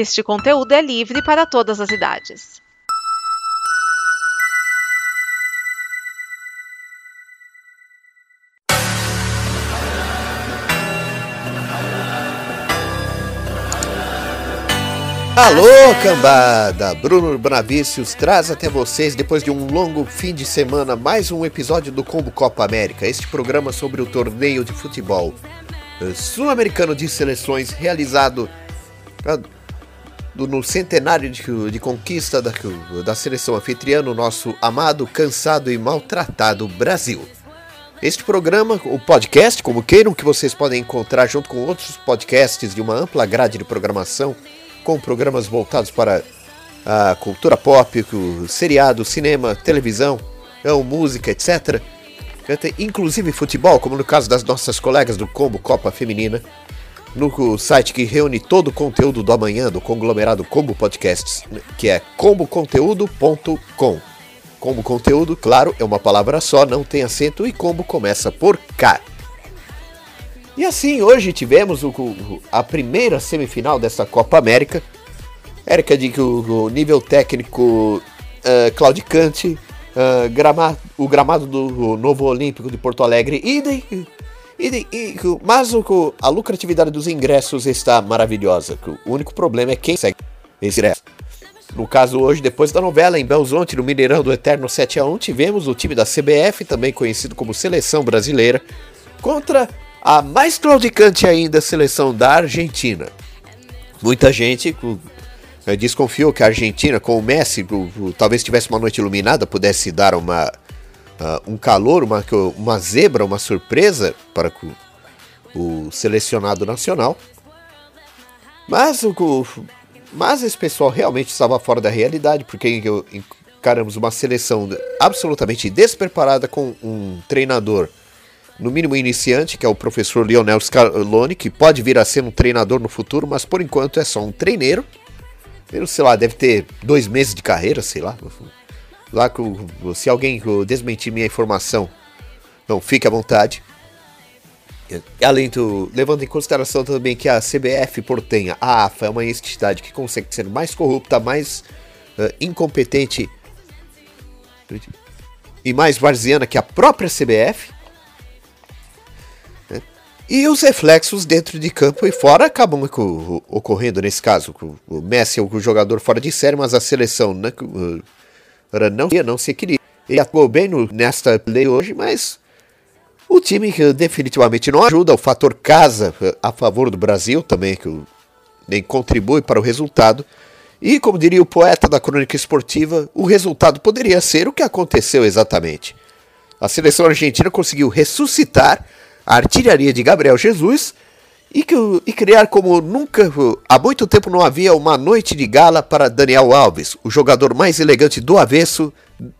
Este conteúdo é livre para todas as idades. Alô, cambada! Bruno Bravicius traz até vocês, depois de um longo fim de semana, mais um episódio do Combo Copa América, este programa sobre o torneio de futebol eh, sul-americano de seleções realizado ah, no centenário de, de conquista da, da seleção anfitriã, o nosso amado, cansado e maltratado Brasil. Este programa, o podcast, como queiram, que vocês podem encontrar junto com outros podcasts de uma ampla grade de programação, com programas voltados para a cultura pop, seriado, cinema, televisão, música, etc. Inclusive futebol, como no caso das nossas colegas do Combo Copa Feminina, no site que reúne todo o conteúdo do amanhã do conglomerado Combo Podcasts, que é comboconteúdo.com. Combo Conteúdo, claro, é uma palavra só, não tem acento e combo começa por K. E assim, hoje tivemos o, a primeira semifinal dessa Copa América. Érica de que o, nível técnico uh, claudicante, uh, o gramado do Novo Olímpico de Porto Alegre, idem, idem, idem mas o, a lucratividade dos ingressos está maravilhosa. O único problema é quem segue esse ingresso. No caso hoje, depois da novela em Belzonte, no Mineirão do Eterno 7 a 1 tivemos o time da CBF, também conhecido como Seleção Brasileira, contra a mais claudicante ainda seleção da Argentina. Muita gente eh, desconfiou que a Argentina, com o Messi, talvez tivesse uma noite iluminada, pudesse dar uma, uh, um calor, uma, uma zebra, uma surpresa para o, o selecionado nacional. Mas, o, mas esse pessoal realmente estava fora da realidade, porque encaramos uma seleção absolutamente despreparada com um treinador no mínimo iniciante, que é o professor Lionel Scaloni, que pode vir a ser um treinador no futuro, mas por enquanto é só um treineiro. Sei lá, deve ter dois meses de carreira, sei lá. Lá se alguém desmentir minha informação, não, fique à vontade. Além do. Levando em consideração também que a CBF portenha, a AFA é uma entidade que consegue ser mais corrupta, mais uh, incompetente e mais varziana que a própria CBF. E os reflexos dentro de campo e fora acabam ocorrendo nesse caso. O Messi é o jogador fora de série, mas a seleção não, não, não se equilibra. Ele atuou bem no, nesta play hoje, mas o time definitivamente não ajuda. O fator casa a favor do Brasil também, que nem contribui para o resultado. E, como diria o poeta da crônica esportiva, o resultado poderia ser o que aconteceu exatamente. A seleção argentina conseguiu ressuscitar a artilharia de Gabriel Jesus e, que, e criar como nunca há muito tempo não havia uma noite de gala para Daniel Alves, o jogador mais elegante do avesso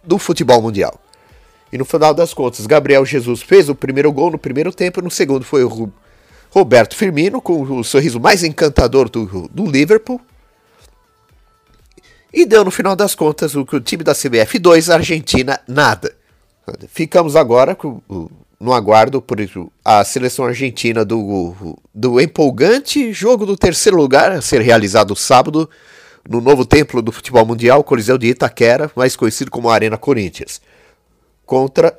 do futebol mundial. E no final das contas, Gabriel Jesus fez o primeiro gol no primeiro tempo, no segundo foi o Roberto Firmino, com o sorriso mais encantador do, do Liverpool. E deu no final das contas o, o time da CBF 2, Argentina nada. Ficamos agora com no aguardo por a seleção argentina do, do empolgante jogo do terceiro lugar a ser realizado sábado no novo templo do futebol mundial, Coliseu de Itaquera, mais conhecido como Arena Corinthians, contra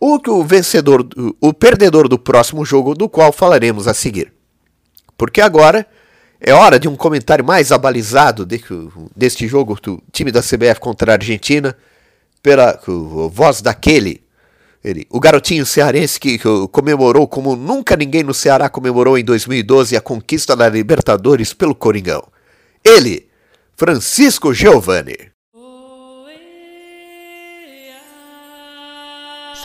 o, o vencedor, o perdedor do próximo jogo, do qual falaremos a seguir. Porque agora é hora de um comentário mais abalizado de, deste jogo do time da CBF contra a Argentina, pela voz daquele ele, o garotinho cearense que comemorou como nunca ninguém no Ceará comemorou em 2012 a conquista da Libertadores pelo Coringão. Ele, Francisco Giovanni.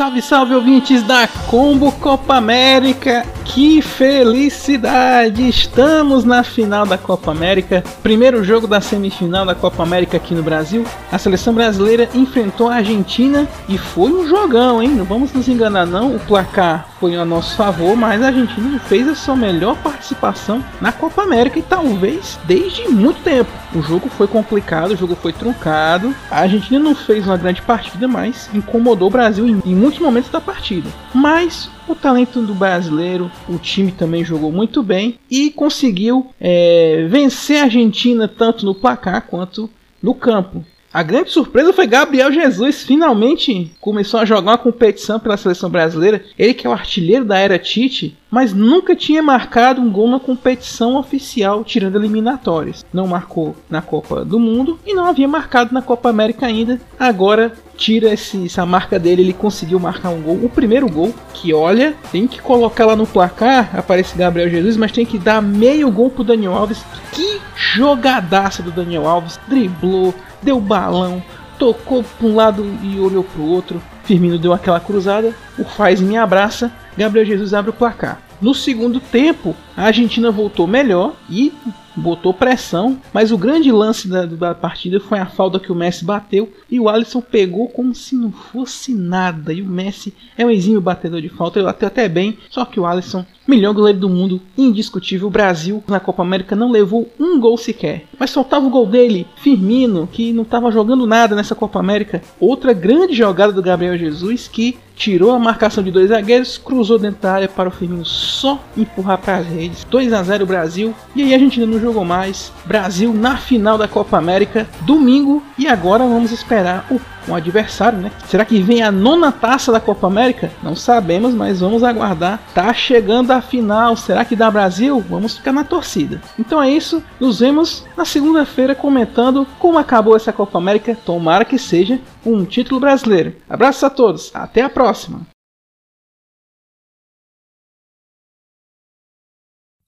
Salve, salve ouvintes da Combo Copa América! Que felicidade! Estamos na final da Copa América, primeiro jogo da semifinal da Copa América aqui no Brasil. A seleção brasileira enfrentou a Argentina e foi um jogão, hein? Não vamos nos enganar, não. O placar foi a nosso favor, mas a Argentina fez a sua melhor participação na Copa América e talvez desde muito tempo. O jogo foi complicado, o jogo foi truncado. A Argentina não fez uma grande partida, mas incomodou o Brasil em, em muitos momentos da partida. Mas o talento do brasileiro, o time também jogou muito bem e conseguiu é, vencer a Argentina tanto no placar quanto no campo. A grande surpresa foi Gabriel Jesus, finalmente começou a jogar uma competição pela seleção brasileira. Ele que é o artilheiro da era Tite, mas nunca tinha marcado um gol na competição oficial, tirando eliminatórias. Não marcou na Copa do Mundo e não havia marcado na Copa América ainda. Agora tira esse, essa marca dele, ele conseguiu marcar um gol, o primeiro gol, que olha, tem que colocar lá no placar, aparece Gabriel Jesus, mas tem que dar meio gol pro Daniel Alves. Que jogadaça do Daniel Alves, driblou, deu balão, tocou para um lado e olhou para o outro. Firmino deu aquela cruzada, o faz me abraça, Gabriel Jesus abre o placar. No segundo tempo, a Argentina voltou melhor e botou pressão, mas o grande lance da, da, partida foi a falta que o Messi bateu e o Alisson pegou como se não fosse nada. E o Messi é um exímio batedor de falta, ele bateu até bem, só que o Alisson, melhor goleiro do mundo, indiscutível. O Brasil na Copa América não levou um gol sequer, mas soltava o gol dele, Firmino, que não estava jogando nada nessa Copa América. Outra grande jogada do Gabriel Jesus que tirou a marcação de dois zagueiros, cruzou dentro da área para o Firmino só empurrar para as redes. 2 a 0 Brasil. E aí a gente ainda não jogou mais. Brasil na final da Copa América, domingo. E agora vamos esperar o um adversário, né? Será que vem a nona taça da Copa América? Não sabemos, mas vamos aguardar. Tá chegando a final. Será que dá Brasil? Vamos ficar na torcida. Então é isso. Nos vemos na segunda-feira comentando como acabou essa Copa América. Tomara que seja um título brasileiro. Abraços a todos. Até a próxima.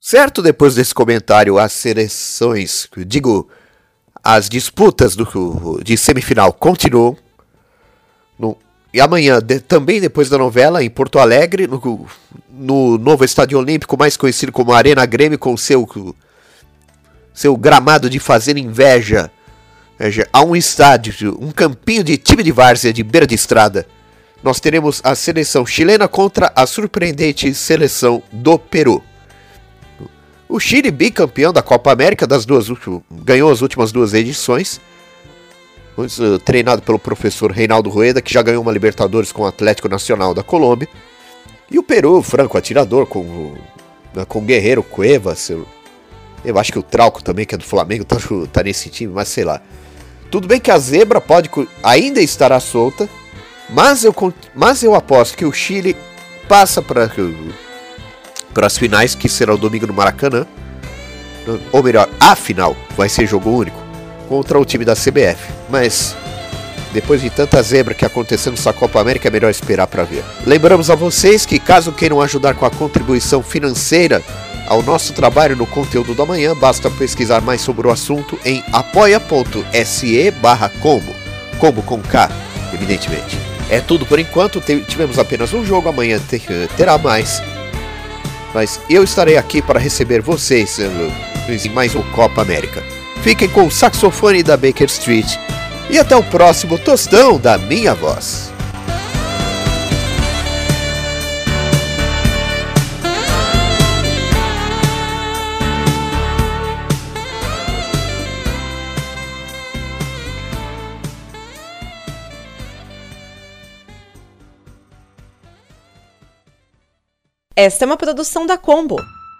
Certo, depois desse comentário, as seleções, digo, as disputas do, de semifinal continuam. No, e amanhã, de, também depois da novela, em Porto Alegre, no, no novo Estádio Olímpico, mais conhecido como Arena Grêmio, com seu, seu gramado de fazer inveja a um estádio, um campinho de time de várzea de beira de estrada. Nós teremos a seleção chilena contra a surpreendente seleção do Peru. O Chile, bicampeão da Copa América, das duas ganhou as últimas duas edições. Uh, treinado pelo professor Reinaldo Rueda, que já ganhou uma Libertadores com o Atlético Nacional da Colômbia. E o Peru, franco atirador, com, uh, com o Guerreiro Cuevas. Eu, eu acho que o Trauco também, que é do Flamengo, tá, tá nesse time, mas sei lá. Tudo bem que a zebra pode ainda estará solta, mas eu, mas eu aposto que o Chile passa para para as finais, que será o domingo no Maracanã. Ou melhor, a final vai ser jogo único contra o time da CBF. Mas depois de tanta zebra que aconteceu nessa Copa América, é melhor esperar para ver. Lembramos a vocês que caso queiram ajudar com a contribuição financeira ao nosso trabalho no conteúdo da manhã, basta pesquisar mais sobre o assunto em apoia.se barra combo, combo com K, evidentemente. É tudo por enquanto, tivemos apenas um jogo, amanhã terá mais mas eu estarei aqui para receber vocês em mais um Copa América. Fiquem com o saxofone da Baker Street e até o próximo tostão da minha voz. Esta é uma produção da Combo.